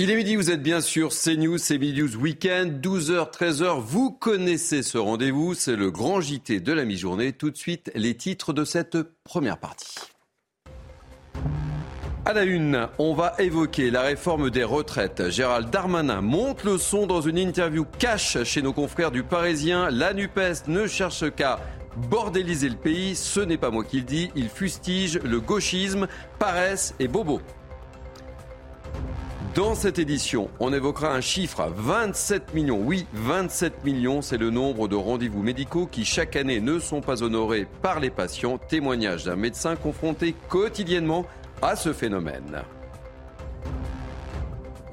Il est midi, vous êtes bien sûr CNews, Midi News Weekend, 12h, 13h. Vous connaissez ce rendez-vous, c'est le grand JT de la mi-journée. Tout de suite, les titres de cette première partie. À la une, on va évoquer la réforme des retraites. Gérald Darmanin monte le son dans une interview cash chez nos confrères du Parisien. La NUPES ne cherche qu'à bordéliser le pays. Ce n'est pas moi qui le dis. Il fustige le gauchisme, paresse et bobo. Dans cette édition, on évoquera un chiffre, 27 millions. Oui, 27 millions, c'est le nombre de rendez-vous médicaux qui chaque année ne sont pas honorés par les patients. Témoignage d'un médecin confronté quotidiennement à ce phénomène.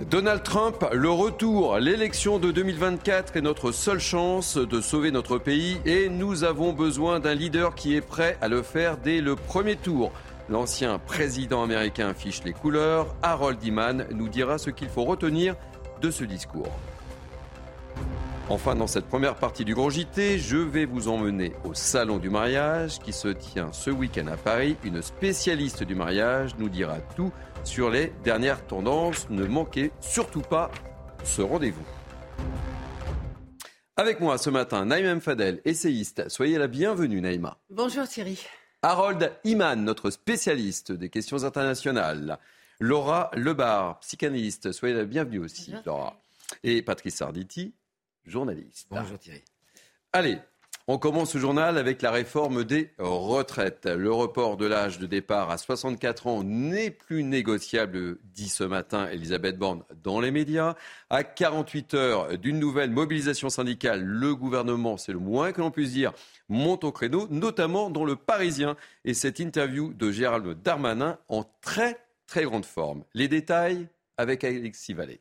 Donald Trump, le retour, l'élection de 2024 est notre seule chance de sauver notre pays et nous avons besoin d'un leader qui est prêt à le faire dès le premier tour. L'ancien président américain affiche les couleurs. Harold Iman nous dira ce qu'il faut retenir de ce discours. Enfin, dans cette première partie du Grand JT, je vais vous emmener au Salon du mariage qui se tient ce week-end à Paris. Une spécialiste du mariage nous dira tout sur les dernières tendances. Ne manquez surtout pas ce rendez-vous. Avec moi ce matin, Naïma Fadel, essayiste. Soyez la bienvenue, Naïma. Bonjour Thierry. Harold Iman, notre spécialiste des questions internationales. Laura Lebar, psychanalyste. Soyez la bienvenue aussi, Bonjour. Laura. Et Patrice Arditi, journaliste. Bonjour Thierry. Allez, on commence ce journal avec la réforme des retraites. Le report de l'âge de départ à 64 ans n'est plus négociable, dit ce matin Elisabeth Borne dans les médias. À 48 heures d'une nouvelle mobilisation syndicale, le gouvernement, c'est le moins que l'on puisse dire, monte au créneau, notamment dans le Parisien. Et cette interview de Gérald Darmanin en très très grande forme. Les détails avec Alexis Vallée.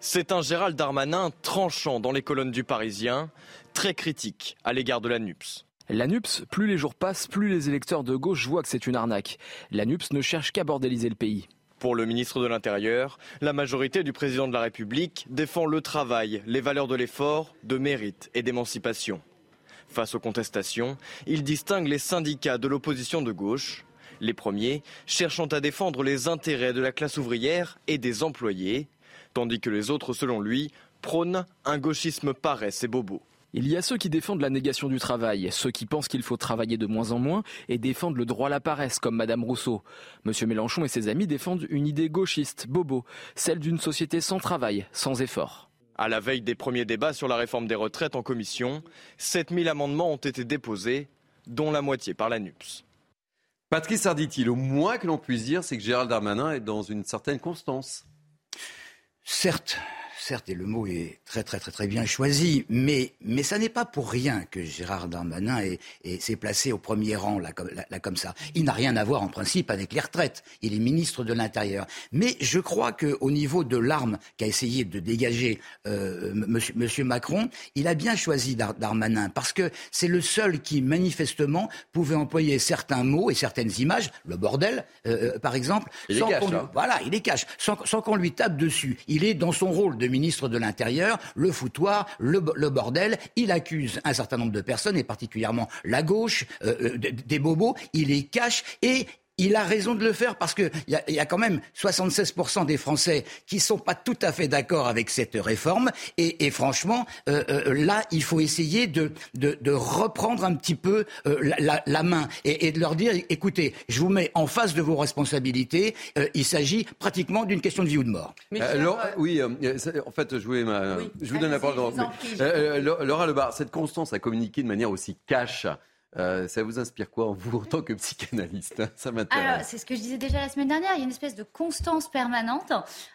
C'est un Gérald Darmanin tranchant dans les colonnes du Parisien, très critique à l'égard de la NUPS. La NUPS, plus les jours passent, plus les électeurs de gauche voient que c'est une arnaque. La NUPS ne cherche qu'à bordéliser le pays. Pour le ministre de l'Intérieur, la majorité du président de la République défend le travail, les valeurs de l'effort, de mérite et d'émancipation. Face aux contestations, il distingue les syndicats de l'opposition de gauche, les premiers cherchant à défendre les intérêts de la classe ouvrière et des employés, tandis que les autres, selon lui, prônent un gauchisme paresse et bobo. Il y a ceux qui défendent la négation du travail, ceux qui pensent qu'il faut travailler de moins en moins et défendent le droit à la paresse, comme Madame Rousseau. Monsieur Mélenchon et ses amis défendent une idée gauchiste, bobo, celle d'une société sans travail, sans effort. À la veille des premiers débats sur la réforme des retraites en commission, 7000 amendements ont été déposés, dont la moitié par la NUPS. Patrice Arditi, le moins que l'on puisse dire, c'est que Gérald Darmanin est dans une certaine constance. Certes, certes, et le mot est très très très très bien choisi, mais, mais ça n'est pas pour rien que Gérard Darmanin est- est- s'est placé au premier rang là comme, là, là, comme ça. Il n'a rien à voir en principe avec les retraites. Il est ministre de l'Intérieur. Mais je crois qu'au niveau de l'arme qu'a essayé de dégager euh, monsieur, monsieur Macron, il a bien choisi Dar- Darmanin parce que c'est le seul qui manifestement pouvait employer certains mots et certaines images, le bordel euh, euh, par exemple, Il les sans cache, qu'on lui- hein. voilà, il les cache, sans, sans qu'on lui tape dessus. Il est dans son rôle de ministre de l'Intérieur, le foutoir, le, bo- le bordel. Il accuse un certain nombre de personnes, et particulièrement la gauche, euh, euh, des bobos. Il les cache et il a raison de le faire parce qu'il y, a- il y a quand même 76% des Français qui sont pas tout à fait d'accord avec cette réforme. Et, et franchement, euh, euh, là, il faut essayer de, de, de reprendre un petit peu euh, la, la- la main et, et de leur dire, écoutez, je vous mets en face de vos responsabilités. Euh, il s'agit pratiquement d'une question de vie ou de mort. Mais Euh, Laura- oui, euh, en fait, je voulais ma- Oui. je vous donne la parole. Laura Lebar, cette constance à communiquer de manière aussi cash, euh, ça vous inspire quoi, vous, en tant que psychanalyste hein Ça Alors, m'intéresse. c'est ce que je disais déjà la semaine dernière. Il y a une espèce de constance permanente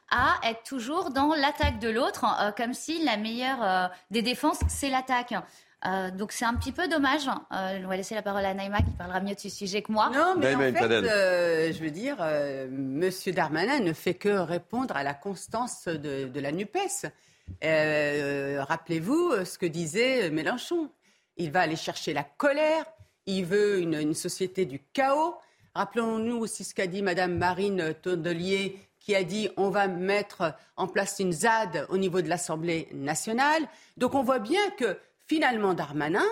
à être toujours dans l'attaque de l'autre, euh, comme si la meilleure euh, des défenses, c'est l'attaque. Euh, donc c'est un petit peu dommage. Euh, on va laisser la parole à Naïma qui parlera mieux de ce sujet que moi. Non, mais en fait, euh, je veux dire, euh, Monsieur Darmanin ne fait que répondre à la constance de, de la Nupes. Euh, Rappelez-vous ce que disait Mélenchon. Il va aller chercher la colère. Il veut une, société du chaos. Rappelons-nous aussi ce qu'a dit Madame Marine Tondelier, qui a dit on va mettre en place une ZAD au niveau de l'Assemblée nationale. Donc on voit bien que finalement Darmanin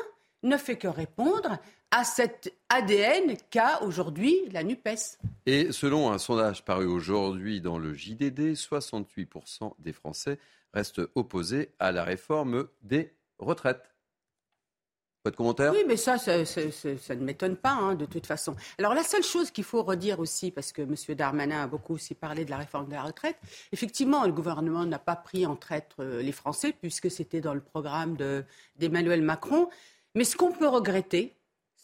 ne fait que répondre à cet ADN qu'a aujourd'hui la NUPES. Et selon un sondage paru aujourd'hui dans le JDD, 68% des Français restent opposés à la réforme des retraites. Pas de commentaire? Oui, mais ça, ça, ne m'étonne pas, hein, de toute façon. Alors, la seule chose qu'il faut redire aussi, parce que M. Darmanin a beaucoup aussi parlé de la réforme de la retraite, effectivement, le gouvernement n'a pas pris en traître euh, les Français, puisque c'était dans le programme de- d'Emmanuel Macron. Mais ce qu'on peut regretter,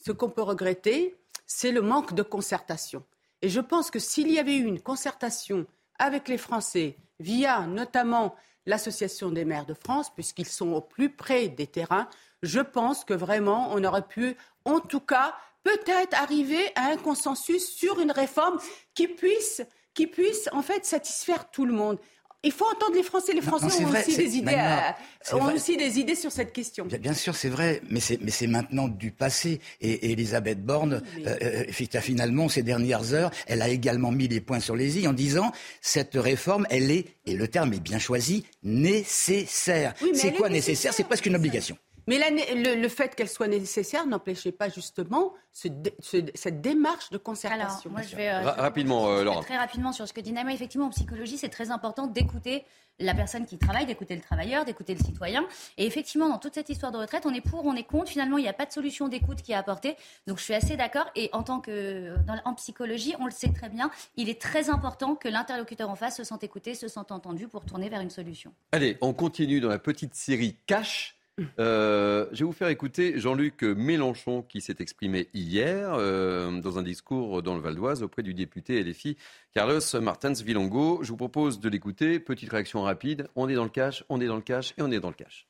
ce qu'on peut regretter, c'est le manque de concertation. Et je pense que s'il y avait eu une concertation avec les Français, via notamment l'Association des maires de France, puisqu'ils sont au plus près des terrains, je pense que vraiment on aurait pu, en tout cas, peut-être arriver à un consensus sur une réforme qui puisse, qui puisse en fait satisfaire tout le monde. Il faut entendre les Français. Les Français non, ont, vrai, aussi des idées, à- ont vrai. aussi des idées sur cette question. Bien, bien sûr, c'est vrai, mais c'est, maintenant du passé. Et, et Elisabeth Borne, Mais- euh, euh, finalement, ces dernières heures, elle a également mis les points sur les i en disant cette réforme, elle est, et le terme est bien choisi, nécessaire. Oui, c'est quoi nécessaire? C'est presque une obligation. Mais la le, le fait qu'elle soit nécessaire n'empêchait pas justement ce dé- ce- cette démarche de Alors, concertation. moi, je vais, euh, rapidement, euh, Laura. Très rapidement sur ce que dit Naïma. Effectivement, en psychologie, c'est très important d'écouter la personne qui travaille, d'écouter le travailleur, d'écouter le citoyen. Et effectivement, dans toute cette histoire de retraite, on est pour, on est contre. Finalement, il n'y a pas de solution d'écoute qui est apportée. Donc, je suis assez d'accord. Et en tant que dans- en psychologie, on le sait très bien, il est très important que l'interlocuteur en face se sente écouté, se sente entendu pour tourner vers une solution. Allez, on continue dans la petite série Cash. Euh, je vais vous faire écouter Jean-Luc Mélenchon qui s'est exprimé hier euh, dans un discours dans le Val d'Oise auprès du député LFI Carlos Martins Vilongo. Je vous propose de l'écouter. Petite réaction rapide. On est dans le cash, on est dans le cash et on est dans le cash.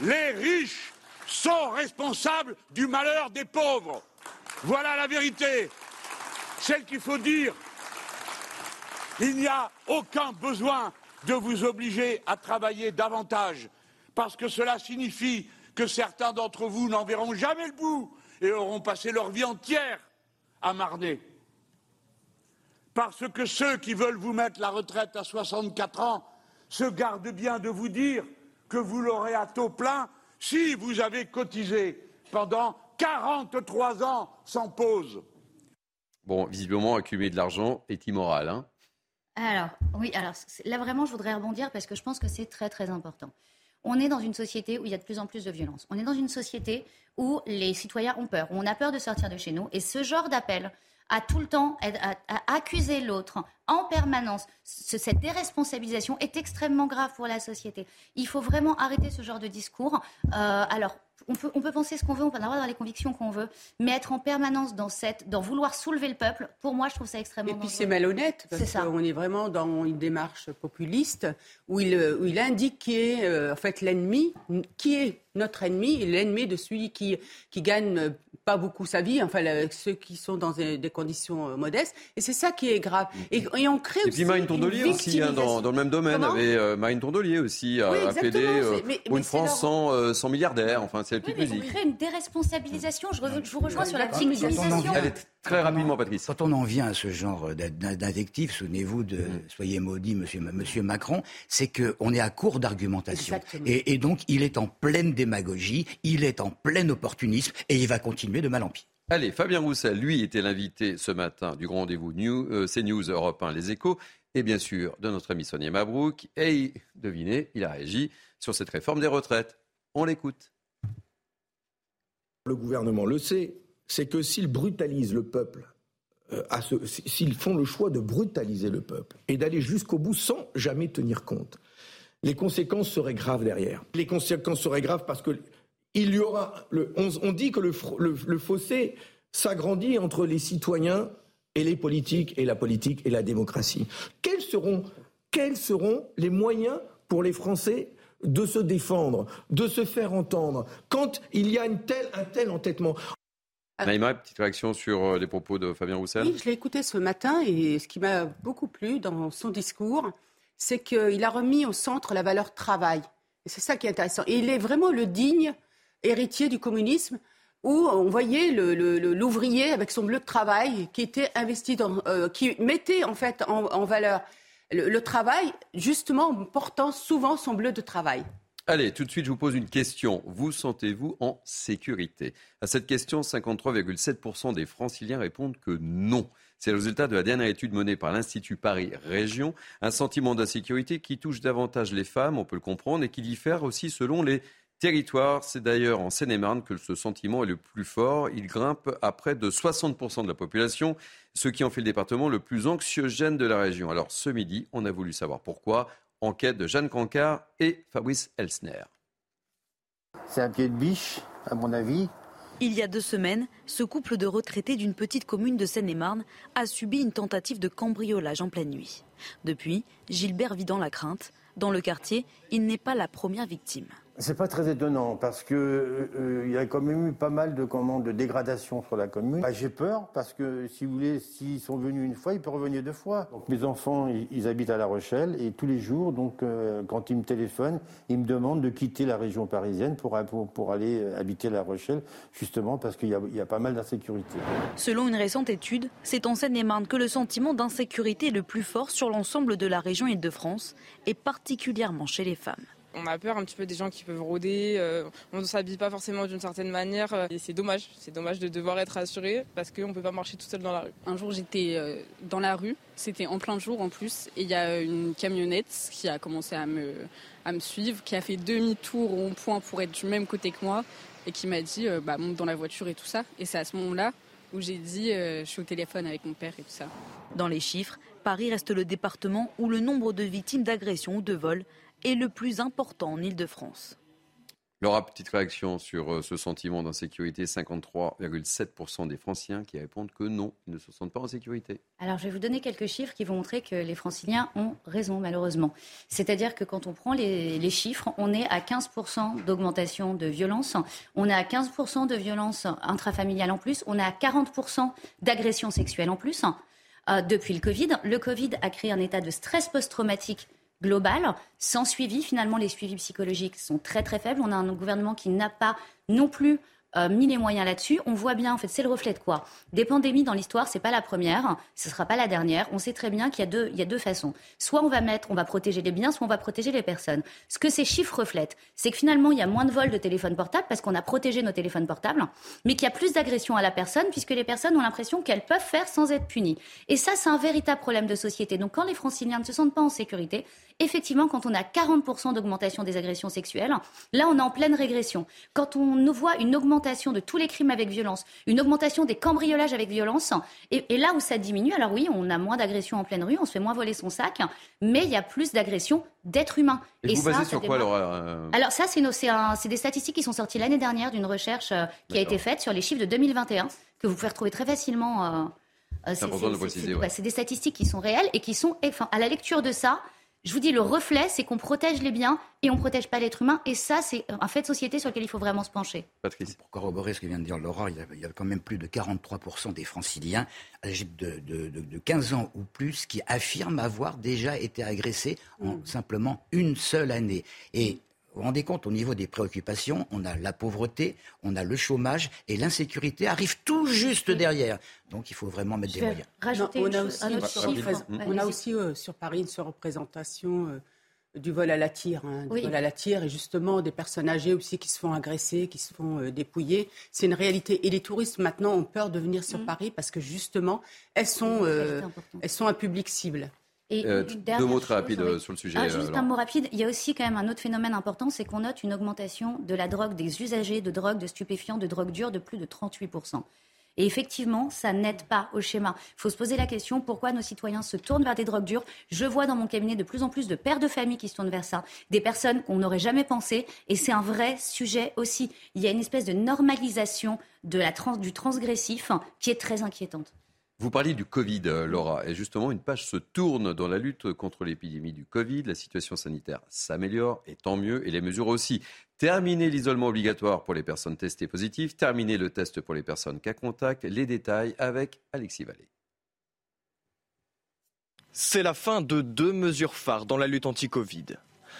Les riches sont responsables du malheur des pauvres. Voilà la vérité. Celle qu'il faut dire. Il n'y a aucun besoin de vous obliger à travailler davantage, parce que cela signifie que certains d'entre vous n'en verront jamais le bout et auront passé leur vie entière à marner. Parce que ceux qui veulent vous mettre la retraite à 64 ans se gardent bien de vous dire que vous l'aurez à taux plein si vous avez cotisé pendant 43 ans sans pause. Bon, visiblement, accumuler de l'argent est immoral. Hein Alors, oui, alors là vraiment, je voudrais rebondir parce que je pense que c'est très très important. On est dans une société où il y a de plus en plus de violence. On est dans une société où les citoyens ont peur, où on a peur de sortir de chez nous. Et ce genre d'appel à tout le temps à, accuser l'autre en permanence, ce- cette déresponsabilisation est extrêmement grave pour la société. Il faut vraiment arrêter ce genre de discours. Euh, alors, on peut, on peut penser ce qu'on veut, on peut avoir dans les convictions qu'on veut, mais être en permanence dans cette, dans vouloir soulever le peuple, pour moi, je trouve ça extrêmement Et puis c'est malhonnête, parce qu'on est vraiment dans une démarche populiste où il, euh, où il indique qui est euh, en fait l'ennemi, qui est notre ennemi, et l'ennemi de celui qui, qui gagne pas beaucoup sa vie, enfin le- ceux qui sont dans des, des conditions euh, modestes. Et c'est ça qui est grave. Et, et on crée Et aussi puis Marine une Tondelier aussi, hein, dans, dans le même domaine, Comment? avait euh, Marine Tondelier aussi a, Oui, a plaidé exactement, euh, mais- pour mais une France leur- sans, euh, sans milliardaires. Enfin, c'est la Oui, petite mais on musique. crée une déresponsabilisation. Je, re- je vous rejoins sur la on en victimisation. Très rapidement, Patrice. Quand on en vient à ce genre d'in- d'invective, souvenez-vous de Mm. Soyez maudit, monsieur, monsieur Macron, c'est qu'on est à court d'argumentation. Et, et donc, il est en pleine démagogie, il est en plein opportunisme, et il va continuer de mal en pis. Allez, Fabien Roussel, lui, était l'invité ce matin du grand rendez-vous New, euh, CNews Europe 1, Les Échos, et bien sûr de notre ami Sonia Mabrouk. Et devinez, il a réagi sur cette réforme des retraites. On l'écoute. Le gouvernement le sait, c'est que s'ils brutalisent le peuple, euh, s'ils font le choix de brutaliser le peuple et d'aller jusqu'au bout sans jamais tenir compte, les conséquences seraient graves derrière. Les conséquences seraient graves parce que y aura. On, dit que le, fossé s'agrandit entre les citoyens et les politiques, et la politique et la démocratie. Quels seront, les moyens pour les Français de se défendre, de se faire entendre, quand il y a un tel entêtement? Naïma, petite réaction sur euh, les propos de Fabien Roussel? Oui, je l'ai écouté ce matin et ce qui m'a beaucoup plu dans son discours, c'est qu'il a remis au centre la valeur travail. Et c'est ça qui est intéressant. Et il est vraiment le digne héritier du communisme où on voyait l'ouvrier avec son bleu de travail qui était investi dans, euh, qui mettait en fait en, valeur le, travail, justement en portant souvent son bleu de travail. Allez, tout de suite, je vous pose une question. Vous sentez-vous en sécurité? À cette question, 53,7% des franciliens répondent que non. C'est le résultat de la dernière étude menée par l'Institut Paris Région. Un sentiment d'insécurité qui touche davantage les femmes, on peut le comprendre, et qui diffère aussi selon les territoires. C'est d'ailleurs en Seine-et-Marne que ce sentiment est le plus fort. Il grimpe à près de 60% de la population, ce qui en fait le département le plus anxiogène de la région. Alors ce midi, on a voulu savoir pourquoi. Enquête de Jeanne Cancard et Fabrice Elsner. C'est un pied de biche, à mon avis. Il y a deux semaines, ce couple de retraités d'une petite commune de Seine-et-Marne a subi une tentative de cambriolage en pleine nuit. Depuis, Gilbert vit dans la crainte. Dans le quartier, il n'est pas la première victime. C'est pas très étonnant parce que euh, il y a quand même eu pas mal de commandes de dégradation sur la commune. Bah, j'ai peur parce que si vous voulez, s'ils sont venus une fois, ils peuvent revenir deux fois. Mes enfants, ils, habitent à La Rochelle et tous les jours, donc euh, quand ils me téléphonent, ils me demandent de quitter la région parisienne pour, aller euh, habiter La Rochelle, justement parce qu'il y, y, a pas mal d'insécurité. Selon une récente étude, c'est en Seine-et-Marne que le sentiment d'insécurité est le plus fort sur l'ensemble de la région Île-de-France et particulièrement chez les femmes on a peur un petit peu des gens qui peuvent rôder, euh, on ne s'habille pas forcément d'une certaine manière euh, et c'est dommage, c'est dommage de devoir être assuré parce qu'on ne peut pas marcher tout seul dans la rue. Un jour j'étais euh, dans la rue, c'était en plein jour en plus et il y a une camionnette qui a commencé à me, à me suivre, qui a fait demi-tour au point pour être du même côté que moi et qui m'a dit bah, monte dans la voiture et tout ça. Et c'est à ce moment-là où j'ai dit je suis au téléphone avec mon père et tout ça. Dans les chiffres, Paris reste le département où le nombre de victimes d'agressions ou de vols est le plus important en Ile-de-France. Laura, petite réaction sur euh, ce sentiment d'insécurité. 53,7% des Franciliens qui répondent que non, ils ne se sentent pas en sécurité. Alors, je vais vous donner quelques chiffres qui vont montrer que les Franciliens ont raison, malheureusement. C'est-à-dire que quand on prend les, les chiffres, on est à 15% d'augmentation de violence, on est à 15% de violence intrafamiliale en plus, on est à 40% d'agressions sexuelles en plus. Euh, depuis le Covid, le Covid a créé un état de stress post-traumatique global, sans suivi. Finalement, les suivis psychologiques sont très très faibles. On a un gouvernement qui n'a pas non plus euh, mis les moyens là-dessus. On voit bien, en fait, c'est le reflet de quoi? Des pandémies dans l'histoire, c'est pas la première, ce sera pas la dernière. On sait très bien qu'il y a deux, y a deux façons. Soit on va mettre, on va protéger les biens, soit on va protéger les personnes. Ce que ces chiffres reflètent, c'est que finalement, il y a moins de vols de téléphones portables parce qu'on a protégé nos téléphones portables, mais qu'il y a plus d'agressions à la personne puisque les personnes ont l'impression qu'elles peuvent faire sans être punies. Et ça, c'est un véritable problème de société. Donc, quand les franciliens ne se sentent pas en sécurité, effectivement, quand on a 40% d'augmentation des agressions sexuelles, là, on est en pleine régression. Quand on voit une augmentation de tous les crimes avec violence, une augmentation des cambriolages avec violence, et, là où ça diminue, alors oui, on a moins d'agressions en pleine rue, on se fait moins voler son sac, mais il y a plus d'agressions d'êtres humains. Et, vous basez sur quoi, Laura euh Alors ça, c'est des statistiques qui sont sorties l'année dernière d'une recherche euh, qui a été faite sur les chiffres de 2021, que vous pouvez retrouver très facilement. Euh, c'est important de préciser. C'est des statistiques qui sont réelles et qui sont, enfin, à la lecture de ça, je vous dis, le reflet, c'est qu'on protège les biens et on ne protège pas l'être humain. Et ça, c'est un fait de société sur lequel il faut vraiment se pencher. Patrice. Pour corroborer ce que vient de dire Laura, il y a, quand même plus de 43% des franciliens âgés de, de, 15 ans ou plus qui affirment avoir déjà été agressés en mmh. simplement une seule année. Et vous vous rendez compte, au niveau des préoccupations, on a la pauvreté, on a le chômage et l'insécurité arrive tout juste derrière. Donc il faut vraiment mettre des moyens. on, a aussi, on, euh, sur Paris une surreprésentation euh, du vol à la tire. Hein, du vol à la tire et justement des personnes âgées aussi qui se font agresser, qui se font euh, dépouiller. C'est une réalité. Et les touristes maintenant ont peur de venir sur mm. Paris parce que justement, elles sont, elles sont un public cible. Et euh, deux mots très rapides euh, sur le sujet. Ah, juste un mot rapide. Il y a aussi quand même un autre phénomène important, c'est qu'on note une augmentation de la drogue, des usagers de drogue, de stupéfiants, de drogue dure de plus de 38%. Et effectivement, ça n'aide pas au schéma. Il faut se poser la question pourquoi nos citoyens se tournent vers des drogues dures? Je vois dans mon cabinet de plus en plus de pères de famille qui se tournent vers ça, des personnes qu'on n'aurait jamais pensé. Et c'est un vrai sujet aussi. Il y a une espèce de normalisation de la du transgressif qui est très inquiétante. Vous parliez du Covid, euh, Laura, et justement, une page se tourne dans la lutte contre l'épidémie du Covid. La situation sanitaire s'améliore, et tant mieux, et les mesures aussi. Terminer l'isolement obligatoire pour les personnes testées positives, terminer le test pour les personnes cas contact. Les détails avec Alexis Vallée. C'est la fin de deux mesures phares dans la lutte anti-Covid.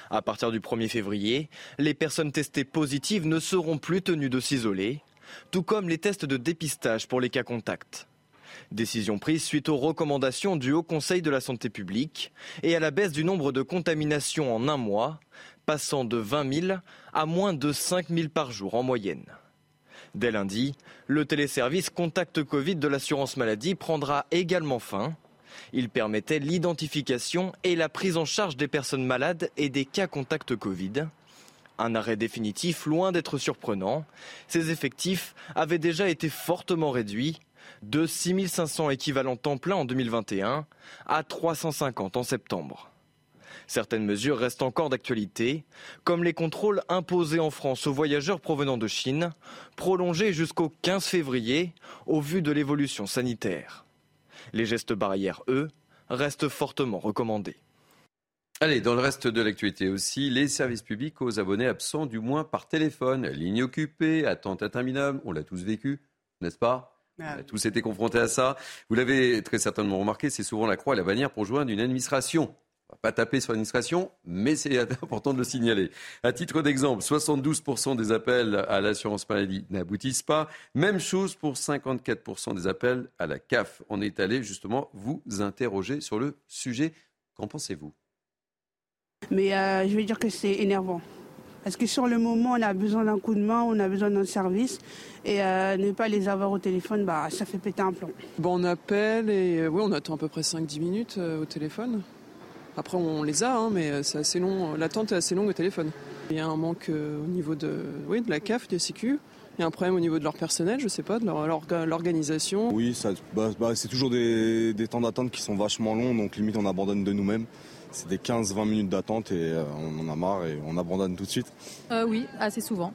À partir du 1er février, les personnes testées positives ne seront plus tenues de s'isoler, tout comme les tests de dépistage pour les cas contacts. Décision prise suite aux recommandations du Haut Conseil de la santé publique et à la baisse du nombre de contaminations en un mois, passant de 20 000 à moins de 5 000 par jour en moyenne. Dès lundi, le téléservice Contact Covid de l'assurance maladie prendra également fin. Il permettait l'identification et la prise en charge des personnes malades et des cas contacts Covid. Un arrêt définitif loin d'être surprenant. Ces effectifs avaient déjà été fortement réduits de 6500 équivalents temps plein en 2021 à 350 en septembre. Certaines mesures restent encore d'actualité, comme les contrôles imposés en France aux voyageurs provenant de Chine, prolongés jusqu'au 15 février au vu de l'évolution sanitaire. Les gestes barrières, eux, restent fortement recommandés. Allez, dans le reste de l'actualité aussi, les services publics aux abonnés absents, du moins par téléphone, ligne occupée, attente interminable, on l'a tous vécu, n'est-ce pas? On a tous été confrontés à ça. Vous l'avez très certainement remarqué, c'est souvent la croix et la bannière pour joindre une administration. On va pas taper sur l'administration, mais c'est important de le signaler. À titre d'exemple, 72% des appels à l'assurance maladie n'aboutissent pas. Même chose pour 54% des appels à la CAF. On est allé justement vous interroger sur le sujet. Qu'en pensez-vous? Mais euh, je veux dire que c'est énervant. Parce que sur le moment, on a besoin d'un coup de main, on a besoin d'un service. Et euh, ne pas les avoir au téléphone, bah, ça fait péter un plomb. Bon, on appelle et euh, oui, on attend à peu près 5-10 minutes euh, au téléphone. Après, on les a, hein, mais c'est assez long. L'attente est assez longue au téléphone. Il y a un manque au niveau de, oui, de la CAF, des sécu. Il y a un problème au niveau de leur personnel, je ne sais pas, de leur, l'organisation. Oui, ça, bah, bah, c'est toujours des, des temps d'attente qui sont vachement longs, donc limite on abandonne de nous-mêmes c'est des 15-20 minutes d'attente et euh, on en a marre et on abandonne tout de suite. Euh, oui, assez souvent.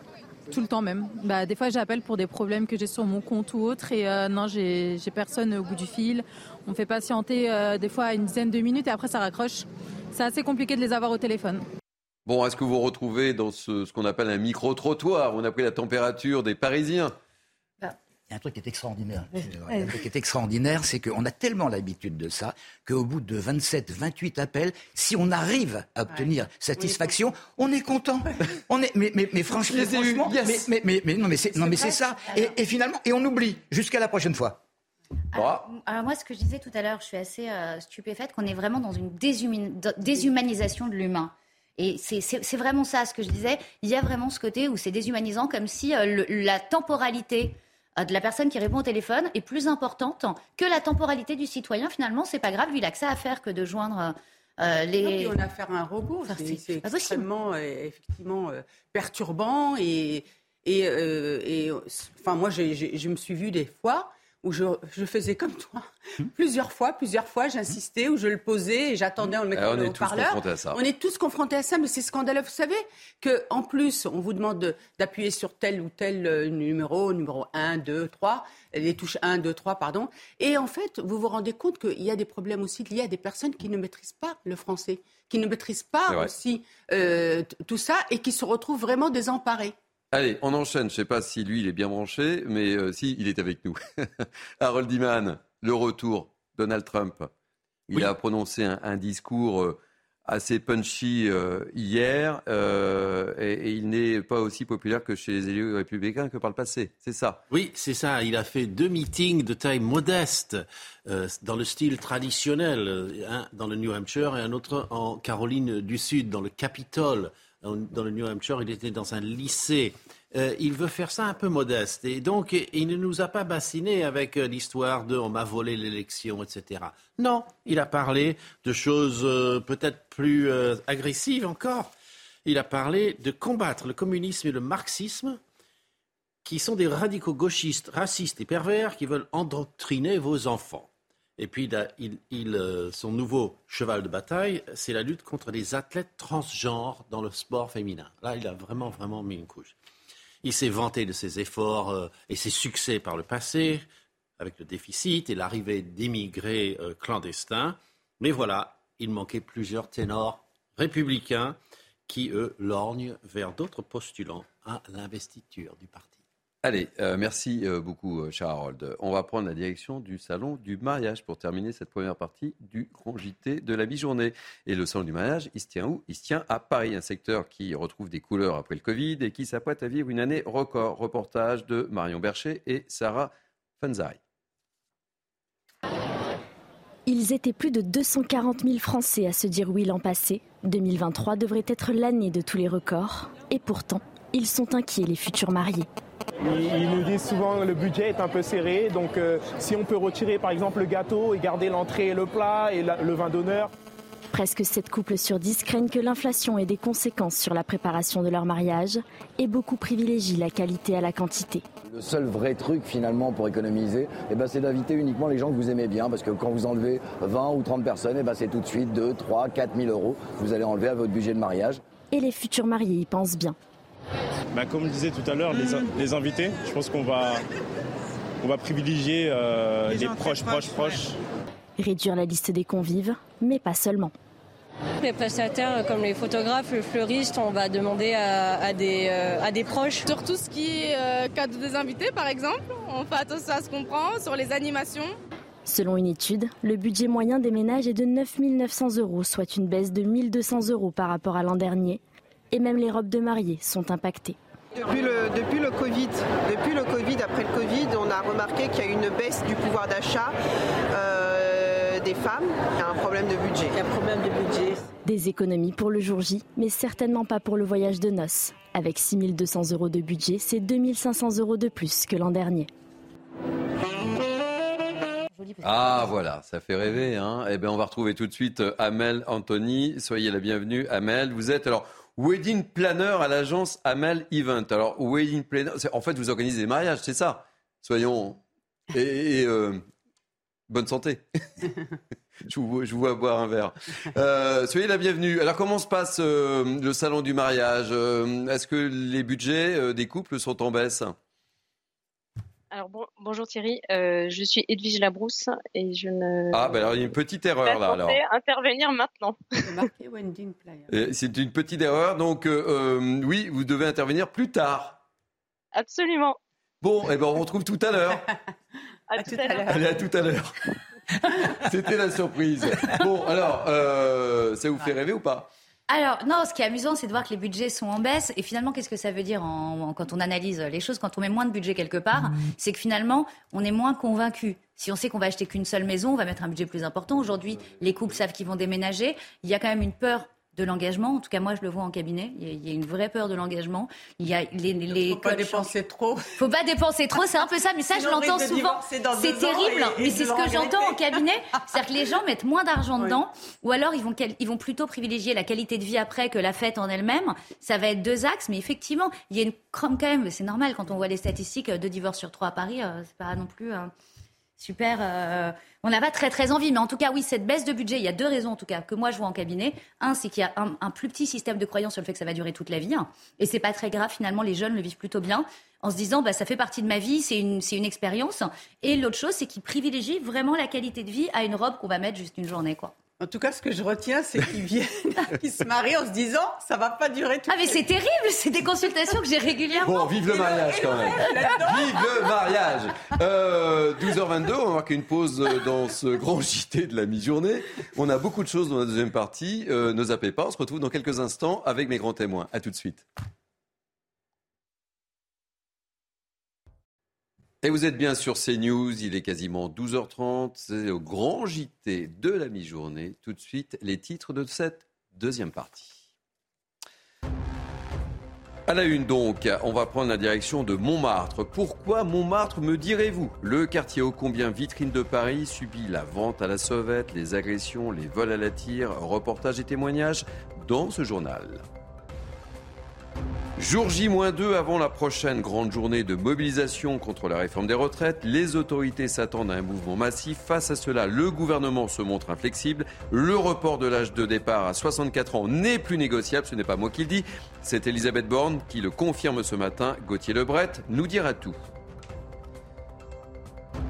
Tout le temps même. Bah, des fois, j'appelle pour des problèmes que j'ai sur mon compte ou autre et euh, non, j'ai personne au bout du fil. On fait patienter des fois une dizaine de minutes et après ça raccroche. C'est assez compliqué de les avoir au téléphone. Bon, est-ce que vous vous retrouvez dans ce, ce qu'on appelle un micro-trottoir? On a pris la température des Parisiens il y a un truc qui est extraordinaire. un truc qui est extraordinaire, c'est qu'on a tellement l'habitude de ça qu'au bout de 27, 28 appels, si on arrive à obtenir satisfaction, on est content. On est, mais, mais, mais franchement, mais, mais, mais, non, mais c'est, non, mais c'est ça. Et, finalement, et on oublie jusqu'à la prochaine fois. Alors, moi, ce que je disais tout à l'heure, je suis assez euh, stupéfaite qu'on est vraiment dans une déshumanisation de l'humain. Et c'est vraiment ça ce que je disais. Il y a vraiment ce côté où c'est déshumanisant, comme si euh, la temporalité de la personne qui répond au téléphone est plus importante que la temporalité du citoyen. Finalement, c'est pas grave, lui, il a que ça à faire que de joindre. Euh, les... on a affaire à un robot, c'est extrêmement euh, effectivement perturbant et, et, et, enfin moi je me suis vue des fois où je, faisais comme toi. Hmm. Plusieurs fois, plusieurs fois, j'insistais, où je le posais et j'attendais en le mettant le haut-parleur. On est tous confrontés à ça, mais c'est scandaleux. Vous savez qu'en plus, on vous demande d'appuyer sur tel ou tel euh, numéro, numéro 1, 2, 3, les touches 1, 2, 3, pardon. Et en fait, vous vous rendez compte qu'il y a des problèmes aussi liés à des personnes qui ne maîtrisent pas le français, qui ne maîtrisent pas aussi euh, tout ça et qui se retrouvent vraiment désemparés. Allez, on enchaîne. Je ne sais pas si lui, il est bien branché, mais euh, si, il est avec nous. Harold Iman, le retour. Donald Trump. Il a prononcé un, discours euh, assez punchy euh, hier, et, il n'est pas aussi populaire que chez les élus républicains que par le passé. C'est ça. Oui, c'est ça. Il a fait deux meetings de taille modeste, dans le style traditionnel, un dans le New Hampshire et un autre en Caroline du Sud, dans le Capitole dans le New Hampshire, il était dans un lycée. Euh, il veut faire ça un peu modeste. Et donc, il ne nous a pas bassiné avec euh, l'histoire de on m'a volé l'élection, etc. Non, il a parlé de choses euh, peut-être plus agressives encore. Il a parlé de combattre le communisme et le marxisme, qui sont des radicaux gauchistes, racistes et pervers qui veulent endoctriner vos enfants. Et puis, il, euh, son nouveau cheval de bataille, c'est la lutte contre les athlètes transgenres dans le sport féminin. Là, il a vraiment, vraiment mis une couche. Il s'est vanté de ses efforts euh, et ses succès par le passé, avec le déficit et l'arrivée d'immigrés euh, clandestins. Mais voilà, il manquait plusieurs ténors républicains qui, eux, lorgnent vers d'autres postulants à l'investiture du parti. Allez, euh, merci euh, beaucoup, cher Harold. On va prendre la direction du salon du mariage pour terminer cette première partie du grand JT de la mi-journée. Et le salon du mariage, il se tient où? Il se tient à Paris, un secteur qui retrouve des couleurs après le Covid et qui s'apprête à vivre une année record. Reportage de Marion Bercher et Sarah Fanzari. Ils étaient plus de 240 000 Français à se dire oui l'an passé. 2023 devrait être l'année de tous les records. Et pourtant, ils sont inquiets, les futurs mariés. Ils nous disent souvent que le budget est un peu serré, donc euh, si on peut retirer par exemple le gâteau et garder l'entrée et le plat et la- le vin d'honneur. Presque 7 couples sur 10 craignent que l'inflation ait des conséquences sur la préparation de leur mariage et beaucoup privilégient la qualité à la quantité. Le seul vrai truc finalement pour économiser, eh ben, c'est d'inviter uniquement les gens que vous aimez bien, parce que quand vous enlevez 20 ou 30 personnes, eh ben, c'est tout de suite 2, 3, 4 000 euros que vous allez enlever à votre budget de mariage. Et les futurs mariés y pensent bien. Bah, comme je disais tout à l'heure, les, les invités, je pense qu'on va, on va privilégier euh, les, proches, proches, proches. Réduire la liste des convives, mais pas seulement. Les prestataires comme les photographes, le fleuriste, on va demander à, à des, euh, à des proches. Sur tout ce qui est euh, cadeau des invités, par exemple, on fait attention à ce qu'on prend, sur les animations. Selon une étude, le budget moyen des ménages est de 9 900 euros, soit une baisse de 1 200 euros par rapport à l'an dernier. Et même les robes de mariée sont impactées. Depuis le, depuis le Covid, depuis le Covid, après le Covid, on a remarqué qu'il y a une baisse du pouvoir d'achat euh, des femmes. Il y a un problème de budget. Il y a un problème de budget. Des économies pour le jour J, mais certainement pas pour le voyage de noces. Avec 6 200 euros de budget, c'est 2 500 euros de plus que l'an dernier. Ah voilà, ça fait rêver. Hein eh bien, on va retrouver tout de suite euh, Amel Anthony. Soyez la bienvenue, Amel. Vous êtes alors wedding planner à l'agence Amel Event. Alors wedding planner, en fait, vous organisez des mariages, c'est ça Soyons et, et, euh, bonne santé. je, vous, vois- je vous vois boire un verre. Euh, soyez la bienvenue. Alors comment se passe euh, le salon du mariage? Est-ce que les budgets des couples sont en baisse? Alors bon- bonjour Thierry, Euh, je suis Edwige Labrousse et je ne Ah, ben alors il y a une petite erreur pas là. Alors. intervenir maintenant. C'est marqué une petite erreur, donc euh, euh, oui, vous devez intervenir plus tard. Absolument. Bon, eh ben on retrouve tout à l'heure. À, tout à l'heure. Allez, à tout à l'heure. C'était la surprise. Bon, alors, euh, ça vous fait rêver ou pas? Alors, non, ce qui est amusant, c'est de voir que les budgets sont en baisse. Et finalement, qu'est-ce que ça veut dire en- en- quand on analyse les choses Quand on met moins de budget quelque part, c'est que finalement, on est moins convaincu. Si on sait qu'on va acheter qu'une seule maison, on va mettre un budget plus important. Aujourd'hui, les couples savent qu'ils vont déménager. Il y a quand même une peur de l'engagement. En tout cas, moi, je le vois en cabinet. Il y a, il y a une vraie peur de l'engagement. Il y a les, les Faut pas dépenser trop. Faut pas dépenser trop, c'est un peu ça. Mais ça, je Sinon, l'entends de souvent. C'est terrible, et- et mais de c'est ce que j'entends en cabinet. C'est-à-dire que les gens mettent moins d'argent dedans, ou alors ils vont, ils vont plutôt privilégier la qualité de vie après que la fête en elle-même. Ça va être deux axes, mais effectivement, il y a une crème quand même. C'est normal quand on voit les statistiques deux divorces sur trois à Paris, euh, c'est pas non plus. euh, Super. euh, on n'a pas très très envie, mais en tout cas, oui, cette baisse de budget, il y a deux raisons en tout cas que moi je vois en cabinet. Un, c'est qu'il y a un, plus petit système de croyance sur le fait que ça va durer toute la vie, hein. et c'est pas très grave. Finalement, les jeunes le vivent plutôt bien en se disant, bah, ça fait partie de ma vie, c'est une c'est une expérience. Et l'autre chose, c'est qu'ils privilégient vraiment la qualité de vie à une robe qu'on va mettre juste une journée, quoi. En tout cas, ce que je retiens, c'est qu'ils viennent, qu'ils se marient en se disant, ça va pas durer tout. Ah mais c'est terrible, c'est des consultations que j'ai régulièrement. Bon, vive le mariage quand même. Vive le mariage. Euh, 12h22, on va marquer une pause euh, dans ce grand JT de la mi-journée. On a beaucoup de choses dans la deuxième partie. Euh, ne zappez pas, on se retrouve dans quelques instants avec mes grands témoins. À tout de suite. Et vous êtes bien sur CNews, il est quasiment 12h30, c'est au grand JT de la mi-journée. Tout de suite, les titres de cette deuxième partie. À la une donc, on va prendre la direction de Montmartre. Pourquoi Montmartre, me direz-vous? Le quartier ô combien vitrine de Paris subit la vente à la sauvette, les agressions, les vols à la tire, reportages et témoignages dans ce journal. Jour J-2 avant la prochaine grande journée de mobilisation contre la réforme des retraites, les autorités s'attendent à un mouvement massif. Face à cela, le gouvernement se montre inflexible. Le report de l'âge de départ à 64 ans n'est plus négociable, ce n'est pas moi qui le dis, c'est Elisabeth Borne qui le confirme ce matin. Gauthier Lebret nous dira tout.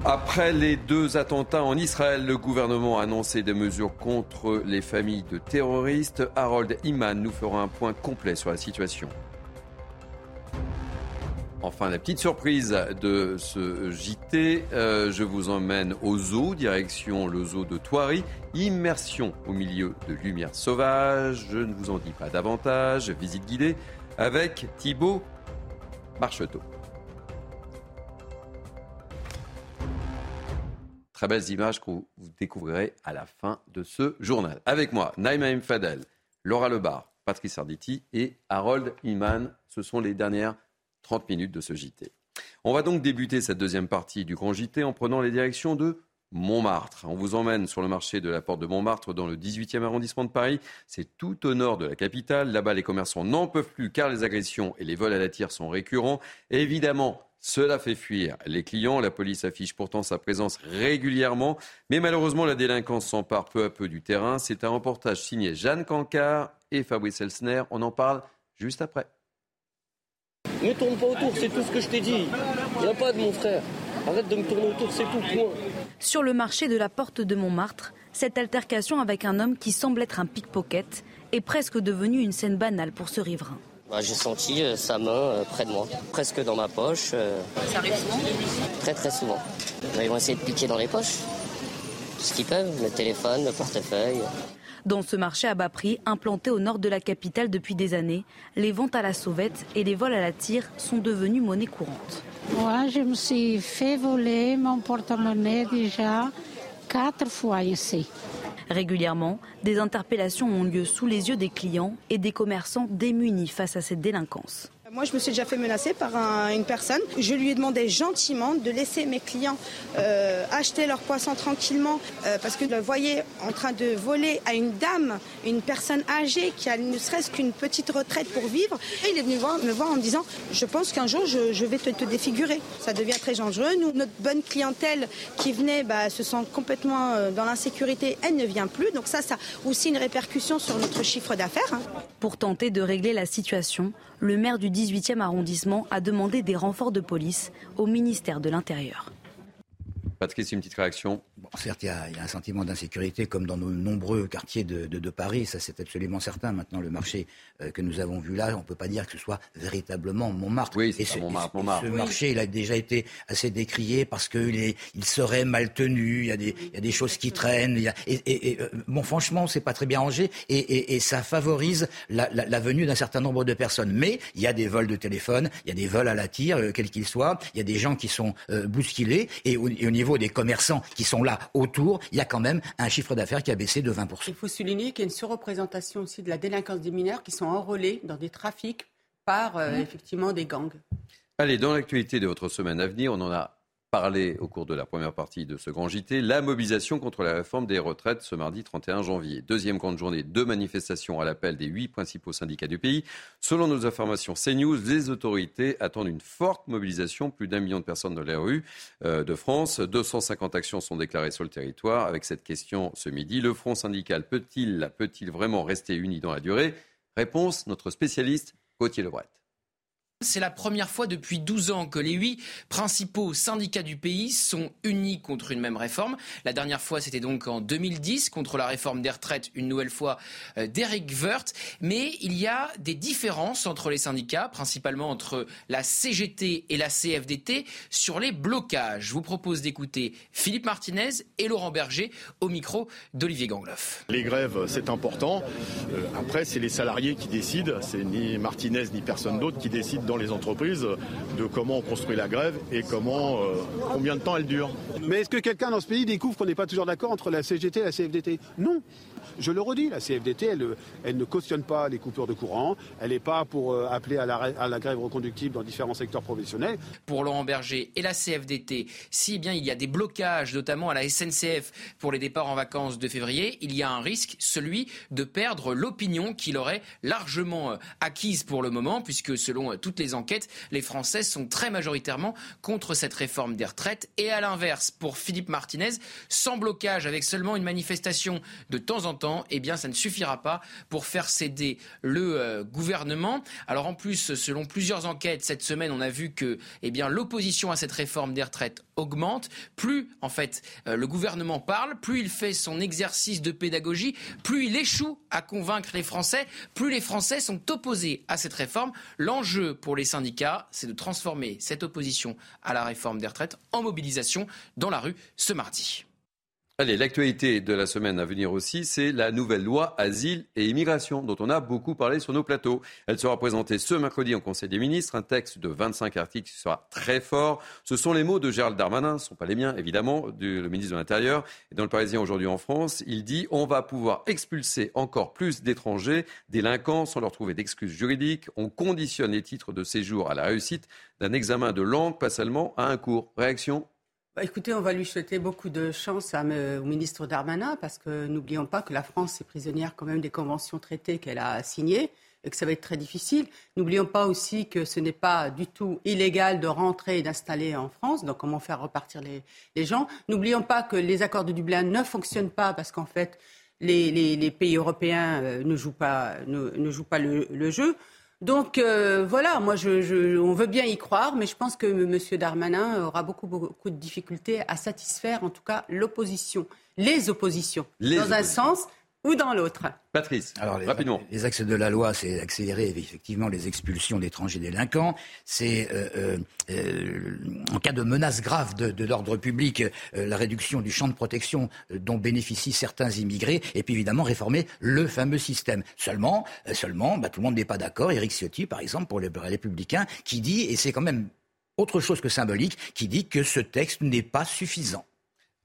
Après les deux attentats en Israël, le gouvernement a annoncé des mesures contre les familles de terroristes. Harold Iman nous fera un point complet sur la situation. Enfin, la petite surprise de ce JT, euh, je vous emmène au zoo, direction le zoo de Thoiry. Immersion au milieu de lumière sauvage. Je ne vous en dis pas davantage. Visite guidée avec Thibaut Marcheteau. Très belles images que vous découvrirez à la fin de ce journal. Avec moi, Naïma Fadel, Laura Lebar, Patrice Arditi et Harold Iman. Ce sont les dernières 30 minutes de ce JT. On va donc débuter cette deuxième partie du grand JT en prenant les directions de Montmartre. On vous emmène sur le marché de la porte de Montmartre dans le 18e arrondissement de Paris. C'est tout au nord de la capitale. Là-bas, les commerçants n'en peuvent plus car les agressions et les vols à la tire sont récurrents. évidemment, cela fait fuir les clients. La police affiche pourtant sa présence régulièrement. Mais malheureusement, la délinquance s'empare peu à peu du terrain. C'est un reportage signé Jeanne Cancard et Fabrice Elsner. On en parle juste après. Ne tourne pas autour, c'est tout ce que je t'ai dit. Il pas de mon frère. Arrête de me tourner autour, c'est tout, point. Sur le marché de la porte de Montmartre, cette altercation avec un homme qui semble être un pickpocket est presque devenue une scène banale pour ce riverain. Bah, j'ai senti euh, sa main euh, près de moi, presque dans ma poche. Euh. Ça arrive souvent? Très très souvent. Bah, ils vont essayer de piquer dans les poches. Tout ce qu'ils peuvent, le téléphone, le portefeuille. Dans ce marché à bas prix, implanté au nord de la capitale depuis des années, les ventes à la sauvette et les vols à la tire sont devenus monnaie courante. Moi, je me suis fait voler mon porte-monnaie déjà quatre fois ici. Régulièrement, des interpellations ont lieu sous les yeux des clients et des commerçants démunis face à cette délinquance. Moi, je me suis déjà fait menacer par une personne. Je lui ai demandé gentiment de laisser mes clients euh, acheter leur poisson tranquillement euh, parce que je le voyais en train de voler à une dame, une personne âgée qui a ne serait-ce qu'une petite retraite pour vivre. Et il est venu me voir en me disant Je pense qu'un jour, je, vais te, défigurer. Ça devient très dangereux. Nous, notre bonne clientèle qui venait bah, se sent complètement euh, dans l'insécurité. Elle ne vient plus. Donc, ça, ça a aussi une répercussion sur notre chiffre d'affaires. Hein. Pour tenter de régler la situation, le maire du 18e arrondissement a demandé des renforts de police au ministère de l'Intérieur. Une petite réaction Certes, il y, a, un sentiment d'insécurité comme dans nos nombreux quartiers de, Paris, ça c'est absolument certain. Maintenant, le marché euh, que nous avons vu là, on ne peut pas dire que ce soit véritablement Montmartre. Oui, c'est Montmartre, Ce marché, il a déjà été assez décrié parce qu'il il serait mal tenu, il y, a des, il y a des choses qui traînent. Il y a, et, et, euh, bon, franchement, c'est pas très bien rangé et, ça favorise la, venue d'un certain nombre de personnes. Mais il y a des vols de téléphone, il y a des vols à la tire, euh, quels qu'ils soient, il y a des gens qui sont bousculés et au niveau des commerçants qui sont là autour, il y a quand même un chiffre d'affaires qui a baissé de 20%. Il faut souligner qu'il y a une surreprésentation aussi de la délinquance des mineurs qui sont enrôlés dans des trafics par euh, mmh. effectivement des gangs. Allez, dans l'actualité de votre semaine à venir, on en a parlé au cours de la première partie de ce grand JT, la mobilisation contre la réforme des retraites ce mardi 31 janvier. Deuxième grande journée de manifestations à l'appel des huit principaux syndicats du pays. Selon nos informations CNews, les autorités attendent une forte mobilisation, plus d'un million de personnes dans les rues euh, de France. 250 actions sont déclarées sur le territoire. Avec cette question ce midi, le front syndical peut-il peut vraiment rester uni dans la durée? Réponse, notre spécialiste Gauthier Lebret. C'est la première fois depuis 12 ans que les huit principaux syndicats du pays sont unis contre une même réforme. La dernière fois, c'était donc en 2010 contre la réforme des retraites, une nouvelle fois euh, d'Eric. Mais il y a des différences entre les syndicats, principalement entre la CGT et la CFDT, sur les blocages. Je vous propose d'écouter Philippe Martinez et Laurent Berger au micro d'Olivier Gangloff. Les grèves, c'est important. Euh, après, c'est les salariés qui décident. C'est ni Martinez ni personne d'autre qui décide dans les entreprises de comment on construit la grève et comment, euh, combien de temps elle dure. Mais est-ce que quelqu'un dans ce pays découvre qu'on n'est pas toujours d'accord entre la CGT et la CFDT Non. Je le redis, la CFDT, elle, ne cautionne pas les coupures de courant. Elle n'est pas pour euh, appeler à la, grève reconductible dans différents secteurs professionnels. Pour Laurent Berger et la CFDT, si bien il y a des blocages, notamment à la SNCF pour les départs en vacances de février, il y a un risque, celui de perdre l'opinion qu'il aurait largement euh, acquise pour le moment, puisque selon toutes les enquêtes, les Français sont très majoritairement contre cette réforme des retraites. Et à l'inverse, pour Philippe Martinez, sans blocage, avec seulement une manifestation de temps en temps, eh bien, ça ne suffira pas pour faire céder le euh, gouvernement. Alors en plus, selon plusieurs enquêtes cette semaine, on a vu que, eh bien, l'opposition à cette réforme des retraites augmente. Plus, en fait, euh, le gouvernement parle, plus il fait son exercice de pédagogie, plus il échoue à convaincre les Français, plus les Français sont opposés à cette réforme. L'enjeu pour les syndicats, c'est de transformer cette opposition à la réforme des retraites en mobilisation dans la rue ce mardi. Allez, l'actualité de la semaine à venir aussi, c'est la nouvelle loi Asile et Immigration, dont on a beaucoup parlé sur nos plateaux. Elle sera présentée ce mercredi en Conseil des ministres, un texte de 25 articles qui sera très fort. Ce sont les mots de Gérald Darmanin, ce ne sont pas les miens, évidemment, du le ministre de l'Intérieur. Dans le Parisien aujourd'hui en France, il dit on va pouvoir expulser encore plus d'étrangers, délinquants, sans leur trouver d'excuses juridiques. On conditionne les titres de séjour à la réussite d'un examen de langue, pas seulement à un cours. Réaction bah, écoutez, on va lui souhaiter beaucoup de chance à, au ministre Darmanin, parce que n'oublions pas que la France est prisonnière quand même des conventions traitées qu'elle a signées et que ça va être très difficile. N'oublions pas aussi que ce n'est pas du tout illégal de rentrer et d'installer en France, donc comment faire repartir les, gens. N'oublions pas que les accords de Dublin ne fonctionnent pas parce qu'en fait, les, pays européens euh, ne jouent pas, le jeu. Donc euh, voilà, moi, je, on veut bien y croire, mais je pense que M. Darmanin aura beaucoup, beaucoup de difficultés à satisfaire, en tout cas, l'opposition, les oppositions, dans un sens ou dans l'autre. Patrice, Alors, les, rapidement. Les axes de la loi, c'est accélérer effectivement les expulsions d'étrangers délinquants. C'est euh, euh, euh, en cas de menace grave de, de l'ordre public, euh, la réduction du champ de protection euh, dont bénéficient certains immigrés, et puis évidemment réformer le fameux système. Seulement, euh, seulement, bah, tout le monde n'est pas d'accord. Éric Ciotti, par exemple, pour les Républicains, qui dit, et c'est quand même autre chose que symbolique, qui dit que ce texte n'est pas suffisant.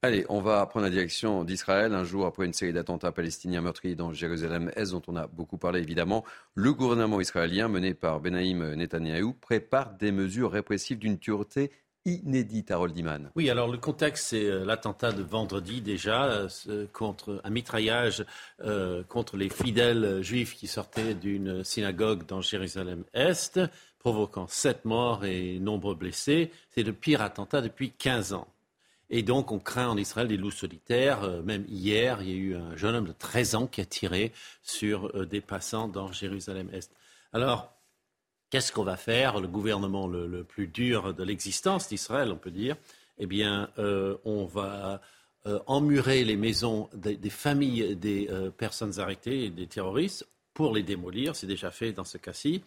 Allez, on va prendre la direction d'Israël. Un jour après une série d'attentats palestiniens meurtriers dans Jérusalem-Est, dont on a beaucoup parlé évidemment, le gouvernement israélien mené par Benaïm Netanyahou prépare des mesures répressives d'une dureté inédite à Roldiman. Oui, alors le contexte, c'est euh, l'attentat de vendredi déjà, euh, contre un mitraillage euh, contre les fidèles juifs qui sortaient d'une synagogue dans Jérusalem-Est, provoquant sept morts et nombreux blessés. C'est le pire attentat depuis 15 ans. Et donc, on craint en Israël des loups solitaires. Euh, même hier, il y a eu un jeune homme de 13 ans qui a tiré sur euh, des passants dans Jérusalem-Est. Alors, qu'est-ce qu'on va faire? Le gouvernement le, plus dur de l'existence d'Israël, on peut dire, eh bien, euh, on va emmurer les maisons des, familles des personnes arrêtées des terroristes pour les démolir. C'est déjà fait dans ce cas-ci.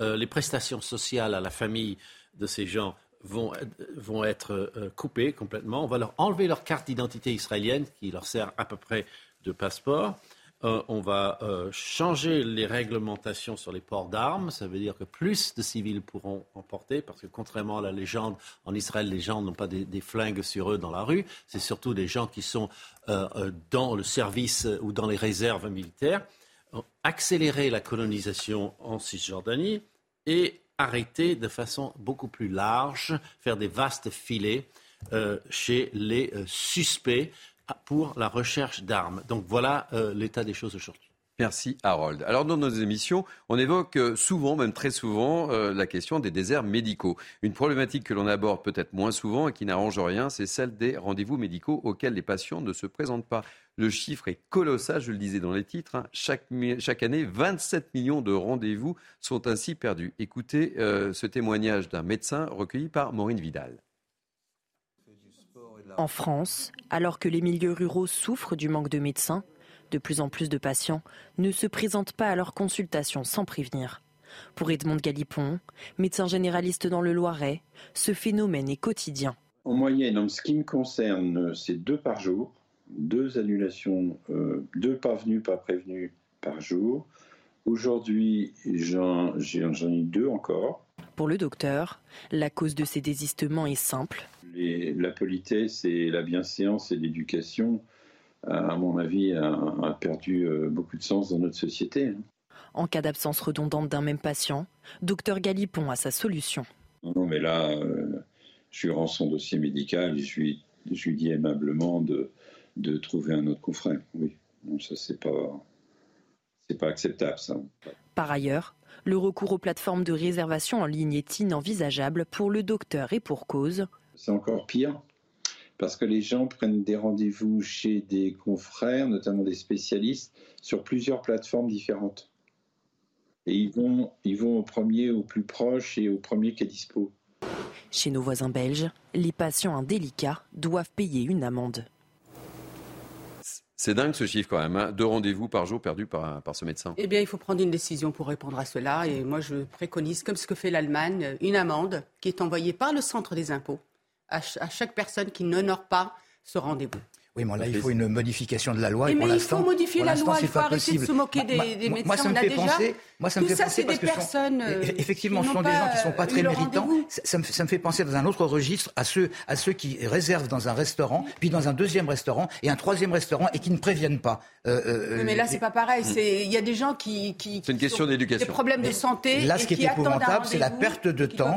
les prestations sociales à la famille de ces gens vont, vont être euh, coupés complètement. On va leur enlever leur carte d'identité israélienne qui leur sert à peu près de passeport. Euh, on va euh, changer les réglementations sur les ports d'armes. Ça veut dire que plus de civils pourront en porter, parce que contrairement à la légende, en Israël, les gens n'ont pas des, flingues sur eux dans la rue. C'est surtout des gens qui sont euh, euh dans le service ou dans les réserves militaires. Accélérer la colonisation en Cisjordanie et arrêter de façon beaucoup plus large, faire des vastes filets euh, chez les euh, suspects pour la recherche d'armes. Donc voilà euh, l'état des choses aujourd'hui. Merci Harold. Alors dans nos émissions, on évoque souvent, même très souvent, euh, la question des déserts médicaux. Une problématique que l'on aborde peut-être moins souvent et qui n'arrange rien, c'est celle des rendez-vous médicaux auxquels les patients ne se présentent pas. Le chiffre est colossal, je le disais dans les titres. Hein. Chaque, chaque, année, 27 millions de rendez-vous sont ainsi perdus. Écoutez euh, ce témoignage d'un médecin recueilli par Maureen Vidal. En France, alors que les milieux ruraux souffrent du manque de médecins, de plus en plus de patients ne se présentent pas à leur consultation sans prévenir. Pour Edmond Galipon, médecin généraliste dans le Loiret, ce phénomène est quotidien. En moyenne, en ce qui me concerne, c'est deux par jour, deux annulations, euh, deux pas venus, pas prévenus par jour. Aujourd'hui, j'en ai deux encore. Pour le docteur, la cause de ces désistements est simple. Les, la politesse et la bienséance et l'éducation à mon avis, a, perdu euh, beaucoup de sens dans notre société. En cas d'absence redondante d'un même patient, docteur Galipon a sa solution. Non, mais là, euh, je lui rends son dossier médical et je lui, je lui dis aimablement de, de, trouver un autre confrère. Oui, non, ça, c'est pas, c'est pas acceptable, ça. Par ailleurs, Le recours aux plateformes de réservation en ligne est inenvisageable pour le docteur et pour cause. C'est encore pire parce que les gens prennent des rendez-vous chez des confrères, notamment des spécialistes, sur plusieurs plateformes différentes. Et ils vont, ils vont au premier, au plus proche et au premier qui est dispo. Chez nos voisins belges, les patients indélicats doivent payer une amende. C'est dingue ce chiffre quand même, hein. deux rendez-vous par jour perdus par, par ce médecin. Eh bien, il faut prendre une décision pour répondre à cela. Et moi, je préconise, comme ce que fait l'Allemagne, une amende qui est envoyée par le centre des impôts à, chaque personne qui n'honore pas ce rendez-vous. Oui, mais là, il faut une modification de la loi. Et, mais il faut modifier la loi, il faut arrêter de se moquer des, des médecins. Moi, ça me fait penser, moi, ça me fait penser parce que personnes, sont, effectivement, ce sont des gens qui ne sont pas très méritants. Ça me, ça me, fait penser dans un autre registre à ceux, à ceux qui réservent dans un restaurant, puis dans un deuxième restaurant et un troisième restaurant et qui ne préviennent pas. Euh, euh, mais là, c'est pas pareil. Il y a des gens qui. qui c'est une question d'éducation. Des problèmes de santé. Là, ce qui est épouvantable, c'est la perte de temps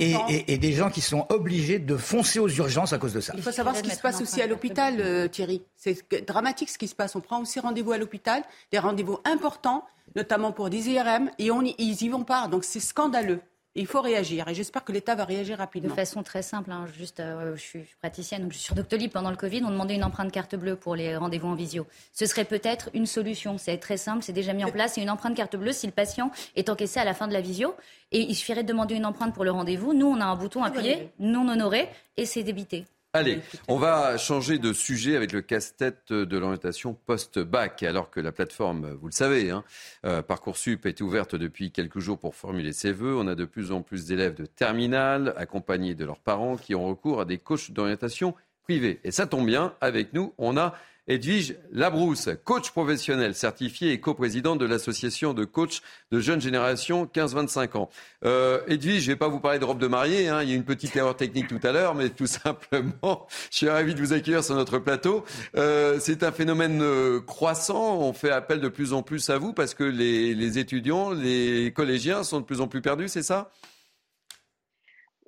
et, et, des gens qui sont obligés de foncer aux urgences à cause de ça. Il faut savoir ce qui se passe aussi à l'hôpital, euh, Thierry. C'est dramatique ce qui se passe. On prend aussi rendez-vous à l'hôpital, des rendez-vous importants, notamment pour des IRM, et on, ils y vont pas. Donc c'est scandaleux. Il faut réagir et j'espère que l'État va réagir rapidement. De façon très simple, hein, juste, euh, je suis praticienne, donc je suis sur Doctolib pendant le Covid, on demandait une empreinte carte bleue pour les rendez-vous en visio. Ce serait peut-être une solution, c'est très simple, c'est déjà mis en place, c'est une empreinte carte bleue si le patient est encaissé à la fin de la visio et il suffirait de demander une empreinte pour le rendez-vous. Nous, on a un bouton appuyé, non honoré et c'est débité. Allez, on va changer de sujet avec le casse-tête de l'orientation post-bac. Alors que la plateforme, vous le savez, hein, euh, Parcoursup est ouverte depuis quelques jours pour formuler ses vœux. On a de plus en plus d'élèves de terminale accompagnés de leurs parents qui ont recours à des coachs d'orientation privés. Et ça tombe bien, avec nous, on a Edwige Labrousse, coach professionnel certifié et coprésidente de l'association de coachs de jeunes générations 15-25 ans. Euh, Edwige, je ne vais pas vous parler de robe de mariée, hein, il y a une petite erreur technique tout à l'heure, mais tout simplement, je suis ravi de vous accueillir sur notre plateau. Euh, c'est un phénomène euh, croissant, on fait appel de plus en plus à vous parce que les, les étudiants, les collégiens sont de plus en plus perdus, c'est ça?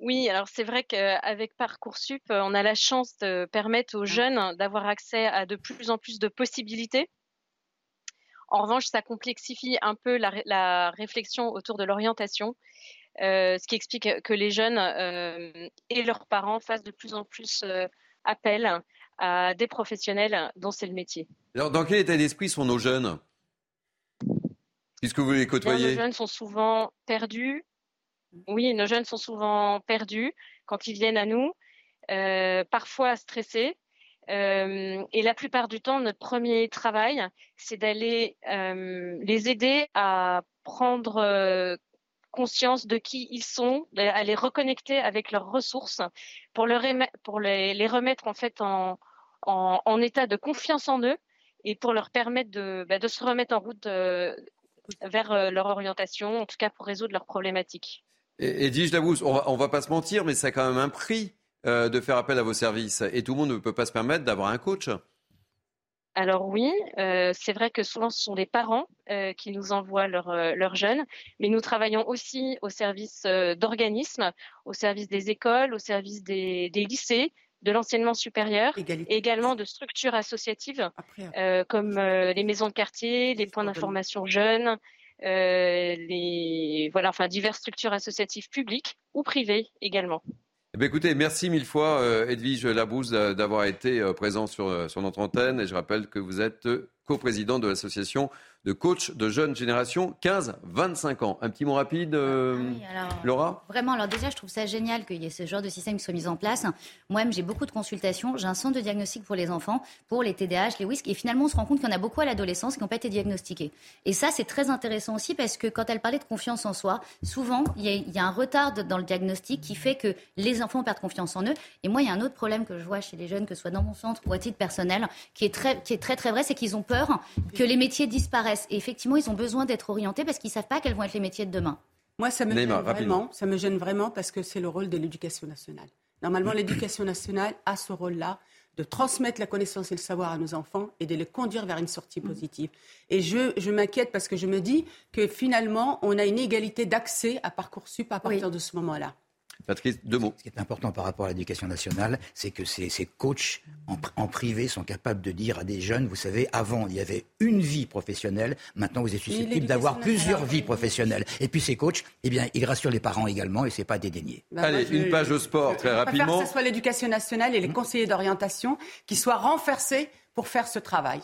Oui, alors c'est vrai qu'avec Parcoursup, euh, on a la chance de permettre aux mmh. jeunes d'avoir accès à de plus en plus de possibilités. En revanche, ça complexifie un peu la, réflexion autour de l'orientation, euh, ce qui explique que les jeunes euh, et leurs parents fassent de plus en plus appel à des professionnels dont c'est le métier. Alors, dans quel état d'esprit sont nos jeunes? Puisque vous les côtoyez Nos jeunes sont souvent perdus, oui, nos jeunes sont souvent perdus quand ils viennent à nous, euh, parfois stressés. Euh, et la plupart du temps, notre premier travail, c'est d'aller euh, les aider à prendre conscience de qui ils sont, à les reconnecter avec leurs ressources pour, les, remettre en fait en, état de confiance en eux et pour leur permettre de, bah, de se remettre en route vers leur orientation, en tout cas pour résoudre leurs problématiques. Et, et dis on va, on va pas se mentir, mais c'est quand même un prix euh, de faire appel à vos services. Et tout le monde ne peut pas se permettre d'avoir un coach. Alors oui, euh, c'est vrai que souvent ce sont les parents euh, qui nous envoient leurs jeunes, mais nous travaillons aussi au service d'organismes, au service des écoles, au service des, lycées, de l'enseignement supérieur, et également de structures associatives comme les maisons de quartier, les points d'information jeunes, les voilà, enfin diverses structures associatives publiques ou privées également. Eh bien, écoutez, merci mille fois euh, Edwige Labouze d'avoir été euh, présent sur, sur notre antenne et je rappelle que vous êtes co-président de l'association de coach de jeunes générations 15-25 ans. Un petit mot rapide, euh, Laura Vraiment, alors déjà, je trouve ça génial qu'il y ait ce genre de système qui soit mis en place. Moi-même, j'ai beaucoup de consultations. J'ai un centre de diagnostic pour les enfants, pour les TDAH, les WISC. Et finalement, on se rend compte qu'il y en a beaucoup à l'adolescence qui n'ont pas été diagnostiqués. Et ça, c'est très intéressant aussi parce que quand elle parlait de confiance en soi, souvent, il y, a, un retard dans le diagnostic qui fait que les enfants perdent confiance en eux. Et moi, il y a un autre problème que je vois chez les jeunes, que ce soit dans mon centre ou à titre personnel, qui est très, qui est très, très vrai, c'est qu'ils ont peur que les métiers disparaissent. Et effectivement, ils ont besoin d'être orientés parce qu'ils ne savent pas quels vont être les métiers de demain. Moi, ça me, gêne vraiment, ça me gêne vraiment parce que c'est le rôle de l'éducation nationale. Normalement, l'éducation nationale a ce rôle-là de transmettre la connaissance et le savoir à nos enfants et de les conduire vers une sortie positive. Et je, je m'inquiète parce que je me dis que finalement, on a une égalité d'accès à Parcoursup à partir de ce moment-là. Patrice, deux mots. Ce qui est important par rapport à l'éducation nationale, c'est que ces, ces coachs en, en privé sont capables de dire à des jeunes, vous savez, avant il y avait une vie professionnelle, maintenant vous êtes susceptible d'avoir plusieurs vies professionnelles. Et puis ces coachs, eh bien, ils rassurent les parents également et c'est pas dédaigné. Bah, Allez, moi, je- une page au sport, très Je rapidement. que ce soit l'éducation nationale et les conseillers d'orientation qui soient renforcés pour faire ce travail.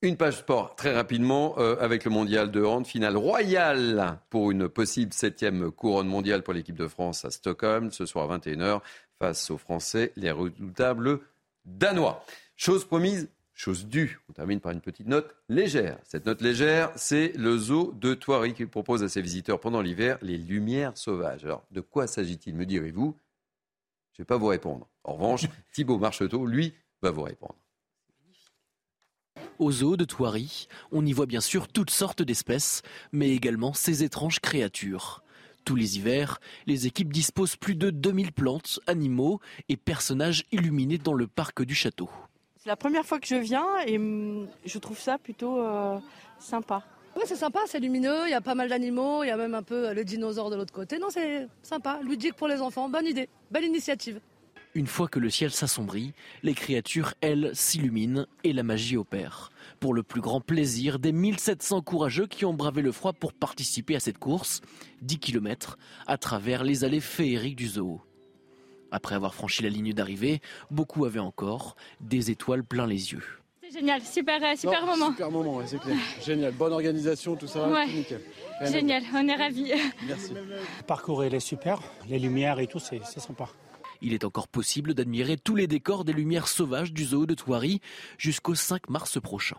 Une page sport très rapidement euh, avec le mondial de hand, finale royale pour une possible septième couronne mondiale pour l'équipe de France à Stockholm ce soir à 21h face aux Français, les redoutables Danois. Chose promise, chose due. On termine par une petite note légère. Cette note légère, c'est le zoo de Thoiry qui propose à ses visiteurs pendant l'hiver les lumières sauvages. Alors, de quoi s'agit-il, me direz-vous? Je ne vais pas vous répondre. En revanche, Thibaut Marcheteau, lui, va vous répondre. Au zoo de Thoiry, on y voit bien sûr toutes sortes d'espèces, mais également ces étranges créatures. Tous les hivers, les équipes disposent plus de 2000 plantes, animaux et personnages illuminés dans le parc du château. C'est la première fois que je viens et hum, je trouve ça plutôt euh, sympa. Ouais, c'est sympa, c'est lumineux, il y a pas mal d'animaux, il y a même un peu le dinosaure de l'autre côté. Non, c'est sympa, ludique pour les enfants, bonne idée, belle initiative. Une fois que le ciel s'assombrit, les créatures, elles, s'illuminent et la magie opère. Pour le plus grand plaisir des 1700 courageux qui ont bravé le froid pour participer à cette course, 10 km, à travers les allées féeriques du zoo. Après avoir franchi la ligne d'arrivée, beaucoup avaient encore des étoiles plein les yeux. C'est génial, super, euh, super Non, moment. Super moment, ouais, c'est clair. Génial, bonne organisation, tout ça, Ouais. nickel. Génial, on est ravis. Merci. Le parcours il est super, les lumières et tout, c'est sympa. Il est encore possible d'admirer tous les décors des lumières sauvages du zoo de Thoiry jusqu'au 5 mars prochain.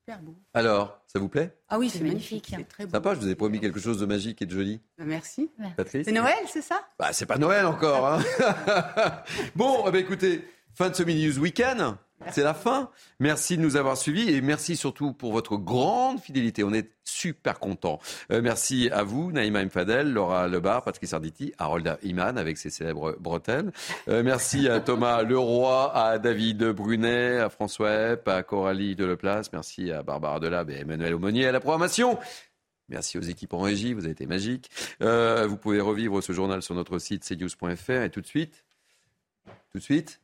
Super beau. Alors, ça vous plaît? Ah oui, c'est magnifique. C'est très beau. Sympa, je vous ai promis quelque chose de magique et de joli. Bah, Merci. Patrice? C'est Noël, c'est ça? Bah, c'est pas Noël encore. Hein bon, ben, écoutez, fin de ce mini news week-end. C'est la fin. Merci de nous avoir suivis et merci surtout pour votre grande fidélité. On est super contents. Euh, merci à vous, Naïma Mfadel, Laura Lebar, Patrice Arditi, Harold Iman avec ses célèbres bretelles. Euh, merci à Thomas Leroy, à David Brunet, à François Epp, à Coralie Deleplace. Merci à Barbara Delab et Emmanuel Aumonier à la programmation. Merci aux équipes en régie, vous avez été magiques. Euh, vous pouvez revivre ce journal sur notre site cnews.fr et tout de suite, tout de suite,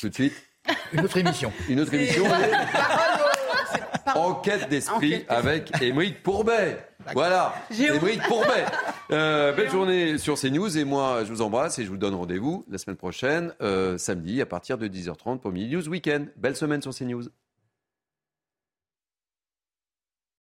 tout de suite. Une autre émission. Une autre émission. Enquête d'esprit avec Émeric Pourbet. Voilà, Émeric Pourbet. Euh, belle journée sur CNews et moi je vous embrasse et je vous donne rendez-vous la semaine prochaine, euh, samedi à partir de 10h30 pour Mini News Weekend. Belle semaine sur CNews.